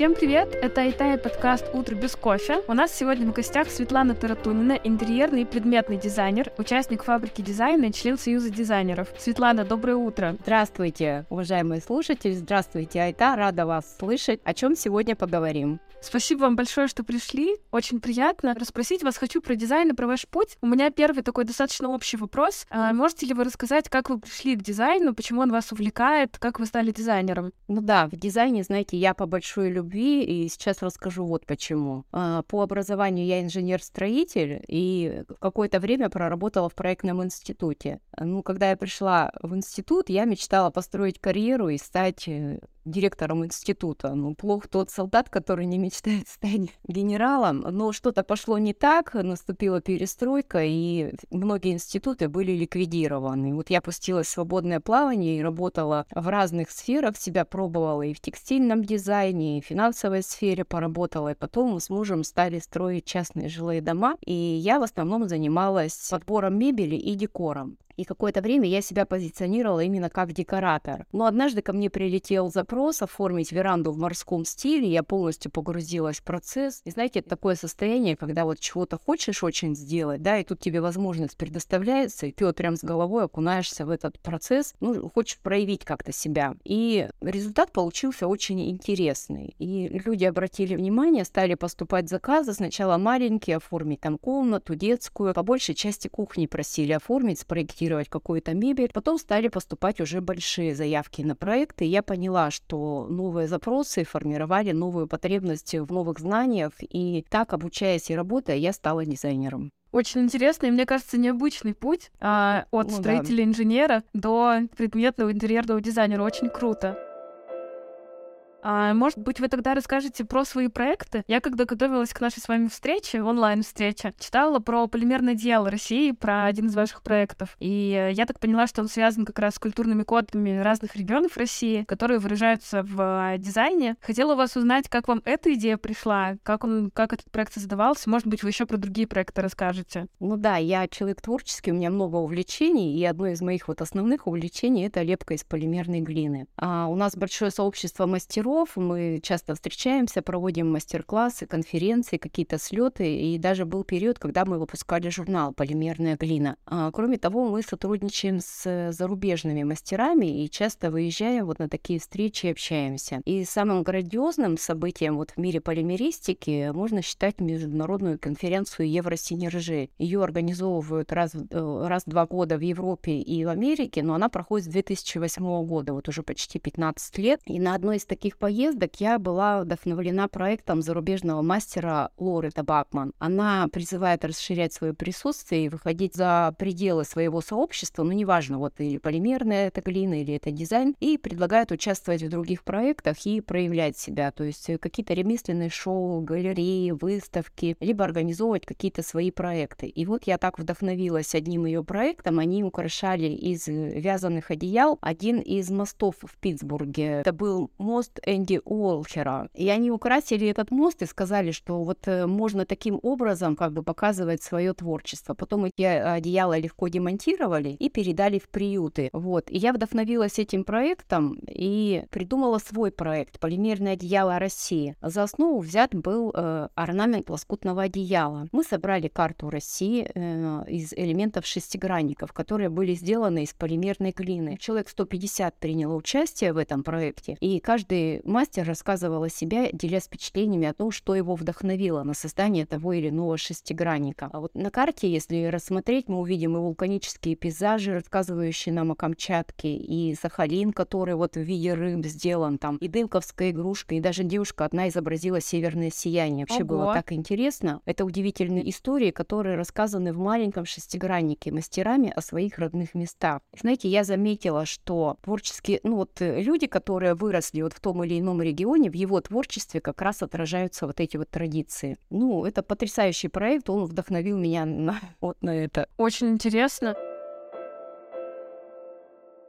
Всем привет! Это Айтай подкаст «Утро без кофе». У нас сегодня в гостях Светлана Таратунина, интерьерный и предметный дизайнер, участник фабрики дизайна и член Союза дизайнеров. Светлана, доброе утро! Здравствуйте, уважаемые слушатели! Здравствуйте, Айта! Рада вас слышать. О чем сегодня поговорим? Спасибо вам большое, что пришли. Очень приятно. Расспросить вас хочу про дизайн и про ваш путь. У меня первый такой достаточно общий вопрос. А можете ли вы рассказать, как вы пришли к дизайну, почему он вас увлекает, как вы стали дизайнером? Ну да, в дизайне, знаете, я по большой любви, и сейчас расскажу вот почему. А, по образованию я инженер-строитель, и какое-то время проработала в проектном институте. Ну, когда я пришла в институт, я мечтала построить карьеру и стать э, директором института. Ну, плох тот солдат, который не мечтает стать генералом. Но что-то пошло не так, наступила перестройка, и многие институты были ликвидированы. Вот я пустилась в свободное плавание и работала в разных сферах, себя пробовала и в текстильном дизайне, и в финансовой сфере поработала, и потом мы с мужем стали строить частные жилые дома, и я в основном занималась подбором мебели и декором. И какое-то время я себя позиционировала именно как декоратор. Но однажды ко мне прилетел запрос оформить веранду в морском стиле. Я полностью погрузилась в процесс. И знаете, это такое состояние, когда вот чего-то хочешь очень сделать, да, и тут тебе возможность предоставляется, и ты вот прям с головой окунаешься в этот процесс, ну, хочешь проявить как-то себя. И результат получился очень интересный. И люди обратили внимание, стали поступать заказы. Сначала маленькие, оформить там комнату, детскую. По большей части кухни просили оформить, спроектировать проектировать какую-то мебель. Потом стали поступать уже большие заявки на проекты. И я поняла, что новые запросы формировали новую потребность в новых знаниях. И так, обучаясь и работая, я стала дизайнером. Очень интересный, мне кажется, необычный путь а, от ну, строителя-инженера да. до предметного интерьерного дизайнера. Очень круто. А, может быть, вы тогда расскажете про свои проекты? Я, когда готовилась к нашей с вами встрече, онлайн-встрече, читала про полимерное дело России, про один из ваших проектов. И я так поняла, что он связан как раз с культурными кодами разных регионов России, которые выражаются в дизайне. Хотела у вас узнать, как вам эта идея пришла, как, он, как этот проект создавался. Может быть, вы еще про другие проекты расскажете? Ну да, я человек творческий, у меня много увлечений, и одно из моих вот основных увлечений — это лепка из полимерной глины. А у нас большое сообщество мастеров, мастеров, мы часто встречаемся, проводим мастер-классы, конференции, какие-то слеты, и даже был период, когда мы выпускали журнал «Полимерная глина». А, кроме того, мы сотрудничаем с зарубежными мастерами и часто выезжаем вот на такие встречи и общаемся. И самым грандиозным событием вот в мире полимеристики можно считать международную конференцию Евросинержи. Ее организовывают раз, э, раз в два года в Европе и в Америке, но она проходит с 2008 года, вот уже почти 15 лет. И на одной из таких поездок я была вдохновлена проектом зарубежного мастера Лоры Табакман. Она призывает расширять свое присутствие и выходить за пределы своего сообщества, ну, неважно, вот или полимерная это глина, или это дизайн, и предлагает участвовать в других проектах и проявлять себя, то есть какие-то ремесленные шоу, галереи, выставки, либо организовывать какие-то свои проекты. И вот я так вдохновилась одним ее проектом, они украшали из вязаных одеял один из мостов в Питтсбурге. Это был мост Энди Уолхера. И они украсили этот мост и сказали, что вот э, можно таким образом как бы показывать свое творчество. Потом эти одеяла легко демонтировали и передали в приюты. Вот. И я вдохновилась этим проектом и придумала свой проект «Полимерное одеяло России». За основу взят был э, орнамент лоскутного одеяла. Мы собрали карту России э, из элементов шестигранников, которые были сделаны из полимерной глины. Человек 150 приняло участие в этом проекте, и каждый мастер рассказывал о себе, делясь впечатлениями о том, что его вдохновило на создание того или иного шестигранника. А вот на карте, если рассмотреть, мы увидим и вулканические пейзажи, рассказывающие нам о Камчатке, и Сахалин, который вот в виде рыб сделан там, и дымковская игрушка, и даже девушка одна изобразила северное сияние. Вообще Ого. было так интересно. Это удивительные истории, которые рассказаны в маленьком шестиграннике мастерами о своих родных местах. Знаете, я заметила, что творческие, ну вот э, люди, которые выросли вот в том или ином регионе, в его творчестве как раз отражаются вот эти вот традиции. Ну, это потрясающий проект, он вдохновил меня на, вот на это. Очень интересно.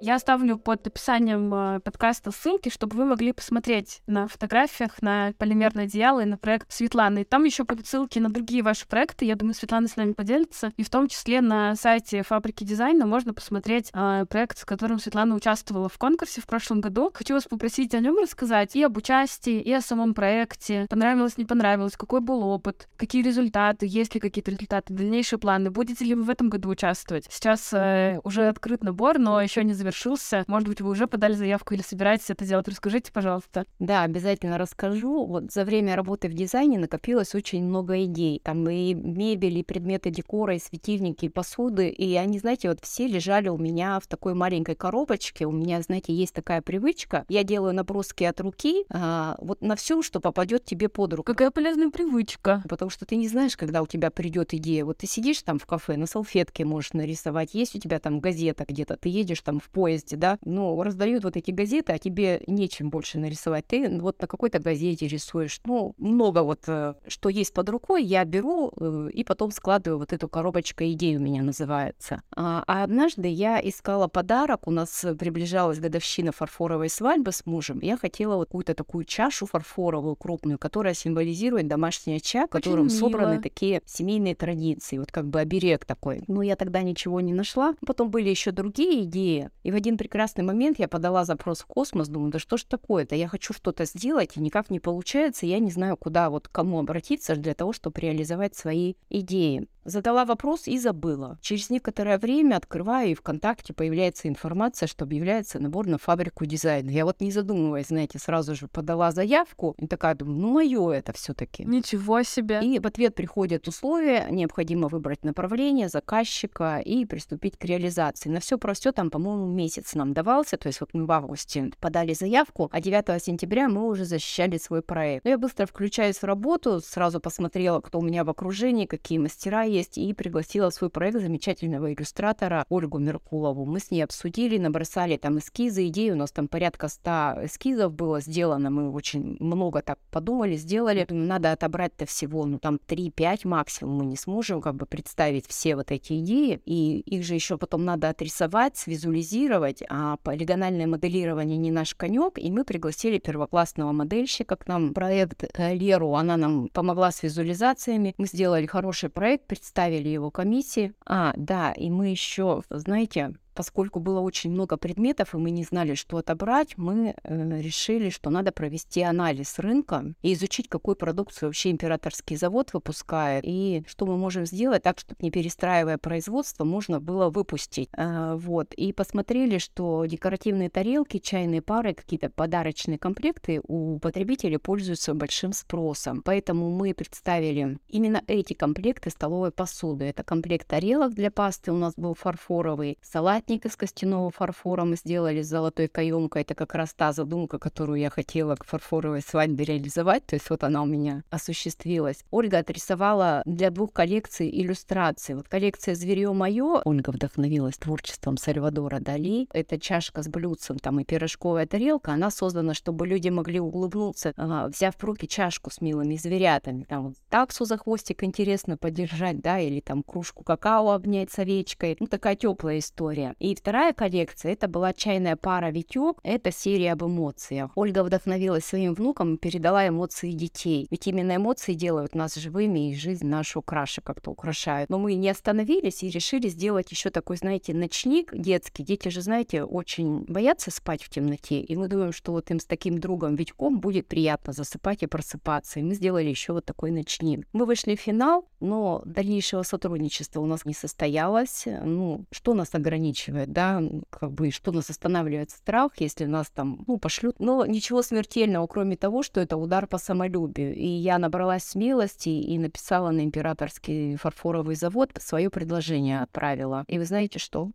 Я оставлю под описанием э, подкаста ссылки, чтобы вы могли посмотреть на фотографиях на полимерное одеяло и на проект Светланы. И там еще будут ссылки на другие ваши проекты. Я думаю, Светлана с нами поделится. И в том числе на сайте фабрики дизайна можно посмотреть э, проект, с которым Светлана участвовала в конкурсе в прошлом году. Хочу вас попросить о нем рассказать и об участии, и о самом проекте. Понравилось, не понравилось, какой был опыт, какие результаты, есть ли какие-то результаты, дальнейшие планы. Будете ли вы в этом году участвовать? Сейчас э, уже открыт набор, но еще не завершился. Может быть, вы уже подали заявку или собираетесь это делать? Расскажите, пожалуйста. Да, обязательно расскажу. Вот за время работы в дизайне накопилось очень много идей. Там и мебель, и предметы декора, и светильники, и посуды. И они, знаете, вот все лежали у меня в такой маленькой коробочке. У меня, знаете, есть такая привычка. Я делаю наброски от руки а, вот на все, что попадет тебе под руку. Какая полезная привычка. Потому что ты не знаешь, когда у тебя придет идея. Вот ты сидишь там в кафе, на салфетке можешь нарисовать. Есть у тебя там газета где-то, ты едешь там в поезде, да, ну, раздают вот эти газеты, а тебе нечем больше нарисовать. Ты вот на какой-то газете рисуешь. Ну, много вот, э, что есть под рукой, я беру э, и потом складываю вот эту коробочку идей у меня называется. А, а однажды я искала подарок, у нас приближалась годовщина фарфоровой свадьбы с мужем, я хотела вот какую-то такую чашу фарфоровую крупную, которая символизирует домашний очаг, в котором собраны такие семейные традиции, вот как бы оберег такой. Ну, я тогда ничего не нашла. Потом были еще другие идеи, и в один прекрасный момент я подала запрос в космос, думаю, да что ж такое-то, я хочу что-то сделать, и никак не получается, я не знаю, куда вот кому обратиться для того, чтобы реализовать свои идеи. Задала вопрос и забыла. Через некоторое время открываю, и ВКонтакте появляется информация, что объявляется набор на фабрику дизайна. Я вот не задумываясь, знаете, сразу же подала заявку и такая думаю, ну мое это все-таки. Ничего себе. И в ответ приходят условия, необходимо выбрать направление заказчика и приступить к реализации. На все про все там, по-моему, месяц нам давался, то есть вот мы в августе подали заявку, а 9 сентября мы уже защищали свой проект. Но я быстро включаюсь в работу, сразу посмотрела, кто у меня в окружении, какие мастера есть, и пригласила в свой проект замечательного иллюстратора Ольгу Меркулову. Мы с ней обсудили, набросали там эскизы, идеи, у нас там порядка 100 эскизов было сделано, мы очень много так подумали, сделали. Надо отобрать-то всего, ну там 3-5 максимум, мы не сможем как бы представить все вот эти идеи, и их же еще потом надо отрисовать, свизуализировать, а полигональное моделирование не наш конек, и мы пригласили первоклассного модельщика к нам, проект э, Леру, она нам помогла с визуализациями, мы сделали хороший проект, представили его комиссии. А, да, и мы еще, знаете, поскольку было очень много предметов, и мы не знали, что отобрать, мы э, решили, что надо провести анализ рынка и изучить, какую продукцию вообще императорский завод выпускает, и что мы можем сделать так, чтобы не перестраивая производство, можно было выпустить. Э, вот. И посмотрели, что декоративные тарелки, чайные пары, какие-то подарочные комплекты у потребителей пользуются большим спросом. Поэтому мы представили именно эти комплекты столовой посуды. Это комплект тарелок для пасты у нас был фарфоровый, салат памятник из костяного фарфора мы сделали с золотой каемкой. Это как раз та задумка, которую я хотела к фарфоровой свадьбе реализовать. То есть вот она у меня осуществилась. Ольга отрисовала для двух коллекций иллюстрации. Вот коллекция «Зверье мое». Ольга вдохновилась творчеством Сальвадора Дали. Это чашка с блюдцем там и пирожковая тарелка. Она создана, чтобы люди могли улыбнуться, а, взяв в руки чашку с милыми зверятами. Там вот таксу за хвостик интересно подержать, да, или там кружку какао обнять с овечкой. Ну, такая теплая история. И вторая коллекция, это была чайная пара Витек, это серия об эмоциях. Ольга вдохновилась своим внуком и передала эмоции детей. Ведь именно эмоции делают нас живыми и жизнь нашу краше как-то украшают. Но мы не остановились и решили сделать еще такой, знаете, ночник детский. Дети же, знаете, очень боятся спать в темноте. И мы думаем, что вот им с таким другом Витьком будет приятно засыпать и просыпаться. И мы сделали еще вот такой ночник. Мы вышли в финал, но дальнейшего сотрудничества у нас не состоялось. Ну, что нас ограничивает? Ограничивает, да, как бы, что нас останавливает страх, если нас там, ну, пошлют. Но ничего смертельного, кроме того, что это удар по самолюбию. И я набралась смелости и написала на императорский фарфоровый завод свое предложение отправила. И вы знаете что?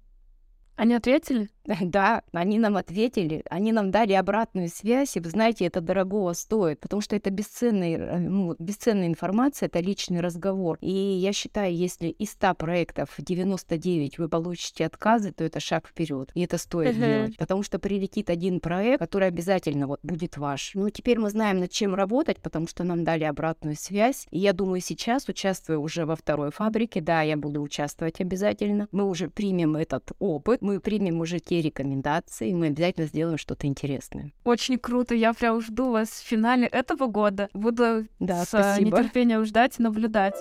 Они ответили? Да, они нам ответили, они нам дали обратную связь, и вы знаете, это дорогого стоит, потому что это бесценная, э, ну, бесценная информация, это личный разговор. И я считаю, если из 100 проектов 99 вы получите отказы, то это шаг вперед, и это стоит uh-huh. делать, потому что прилетит один проект, который обязательно вот будет ваш. Ну, теперь мы знаем, над чем работать, потому что нам дали обратную связь, и я думаю, сейчас, участвуя уже во второй фабрике, да, я буду участвовать обязательно, мы уже примем этот опыт, мы примем уже те рекомендации, и мы обязательно сделаем что-то интересное. Очень круто, я прям жду вас в финале этого года. Буду да, с спасибо. нетерпением ждать и наблюдать.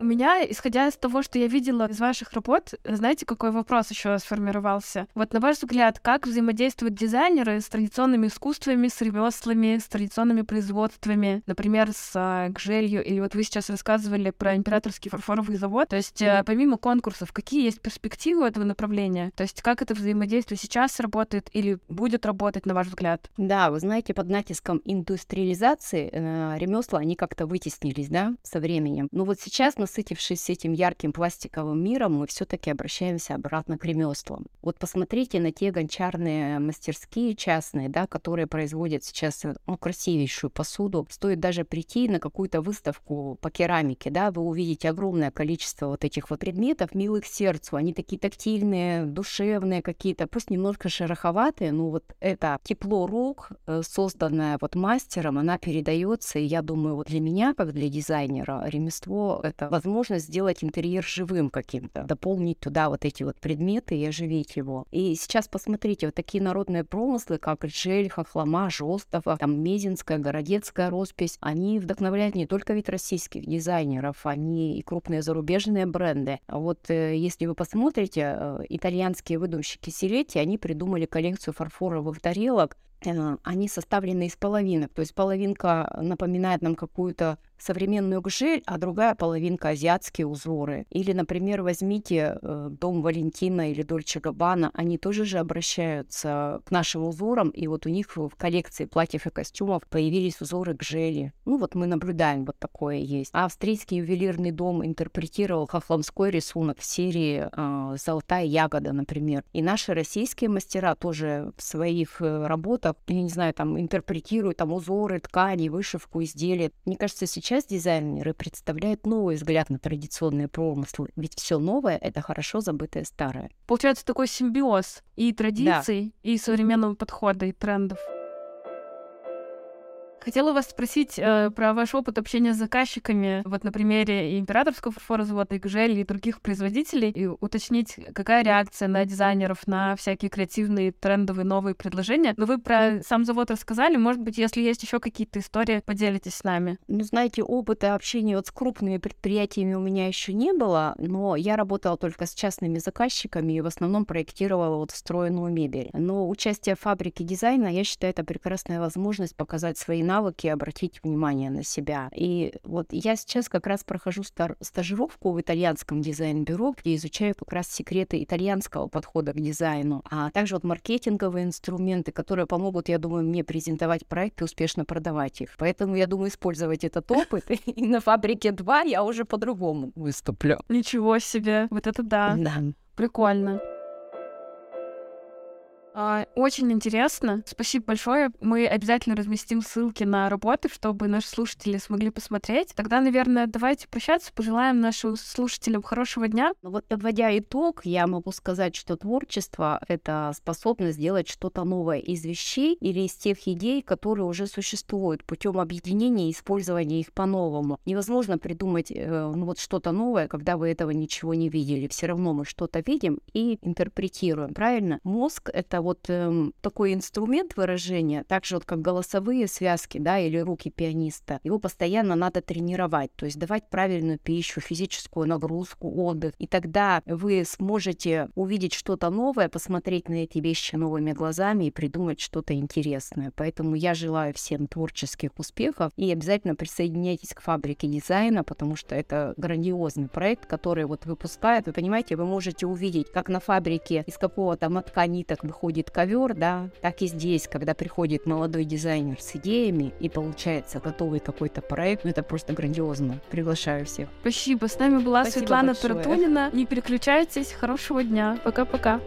У меня, исходя из того, что я видела из ваших работ, знаете, какой вопрос еще сформировался? Вот на ваш взгляд, как взаимодействуют дизайнеры с традиционными искусствами, с ремеслами, с традиционными производствами, например, с гжелью, или вот вы сейчас рассказывали про императорский фарфоровый завод. То есть, а, помимо конкурсов, какие есть перспективы этого направления? То есть, как это взаимодействие сейчас работает или будет работать, на ваш взгляд? Да, вы знаете, под натиском индустриализации э, ремесла, они как-то вытеснились, да, со временем. Но вот сейчас на насытившись этим ярким пластиковым миром, мы все-таки обращаемся обратно к ремеслам. Вот посмотрите на те гончарные мастерские частные, да, которые производят сейчас ну, красивейшую посуду. Стоит даже прийти на какую-то выставку по керамике, да, вы увидите огромное количество вот этих вот предметов, милых сердцу. Они такие тактильные, душевные какие-то, пусть немножко шероховатые, но вот это тепло рук, э, созданное вот мастером, она передается. И я думаю, вот для меня, как для дизайнера, ремество — это возможность сделать интерьер живым каким-то, дополнить туда вот эти вот предметы и оживить его. И сейчас посмотрите, вот такие народные промыслы, как Джель, Хохлома, Жостова, там Мезинская, Городецкая роспись, они вдохновляют не только ведь российских дизайнеров, они и крупные зарубежные бренды. А вот э, если вы посмотрите, э, итальянские выдумщики Силетти, они придумали коллекцию фарфоровых тарелок, они составлены из половинок, то есть половинка напоминает нам какую-то современную гжель, а другая половинка азиатские узоры. Или, например, возьмите э, дом Валентина или Дольче Габбана, они тоже же обращаются к нашим узорам, и вот у них в коллекции платьев и костюмов появились узоры гжели. Ну вот мы наблюдаем, вот такое есть. А австрийский ювелирный дом интерпретировал хохломской рисунок в серии э, «Золотая ягода», например. И наши российские мастера тоже в своих э, работах, я не знаю, там интерпретируют там узоры, ткани, вышивку, изделия. Мне кажется, сейчас сейчас дизайнеры представляют новый взгляд на традиционные промыслы, ведь все новое — это хорошо забытое старое. Получается такой симбиоз и традиций, да. и современного подхода, и трендов. Хотела вас спросить э, про ваш опыт общения с заказчиками, вот на примере императорского фарфоровозавода, и Гжель, и других производителей, и уточнить, какая реакция на дизайнеров, на всякие креативные, трендовые, новые предложения. Но вы про сам завод рассказали, может быть, если есть еще какие-то истории, поделитесь с нами. Ну, знаете, опыта общения вот с крупными предприятиями у меня еще не было, но я работала только с частными заказчиками и в основном проектировала вот встроенную мебель. Но участие в фабрике дизайна, я считаю, это прекрасная возможность показать свои навыки обратить внимание на себя. И вот я сейчас как раз прохожу стажировку в итальянском дизайн-бюро, где изучаю как раз секреты итальянского подхода к дизайну, а также вот маркетинговые инструменты, которые помогут, я думаю, мне презентовать проекты и успешно продавать их. Поэтому я думаю использовать этот опыт, и на фабрике 2 я уже по-другому выступлю. Ничего себе, вот это да. Да. Прикольно. А, очень интересно. Спасибо большое. Мы обязательно разместим ссылки на работы, чтобы наши слушатели смогли посмотреть. Тогда, наверное, давайте прощаться. Пожелаем нашим слушателям хорошего дня. Ну вот, подводя итог, я могу сказать, что творчество — это способность сделать что-то новое из вещей или из тех идей, которые уже существуют, путем объединения и использования их по-новому. Невозможно придумать э, ну, вот что-то новое, когда вы этого ничего не видели. Все равно мы что-то видим и интерпретируем, правильно? Мозг — это вот э, такой инструмент выражения, так же вот как голосовые связки, да, или руки пианиста, его постоянно надо тренировать, то есть давать правильную пищу, физическую нагрузку, отдых, и тогда вы сможете увидеть что-то новое, посмотреть на эти вещи новыми глазами и придумать что-то интересное. Поэтому я желаю всем творческих успехов и обязательно присоединяйтесь к фабрике дизайна, потому что это грандиозный проект, который вот выпускает. Вы понимаете, вы можете увидеть, как на фабрике из какого-то мотка ниток выходит будет ковер, да, так и здесь, когда приходит молодой дизайнер с идеями и получается готовый какой-то проект, ну это просто грандиозно. Приглашаю всех. Спасибо. С нами была Спасибо Светлана большое. Тартунина. Не переключайтесь. Хорошего дня. Пока-пока.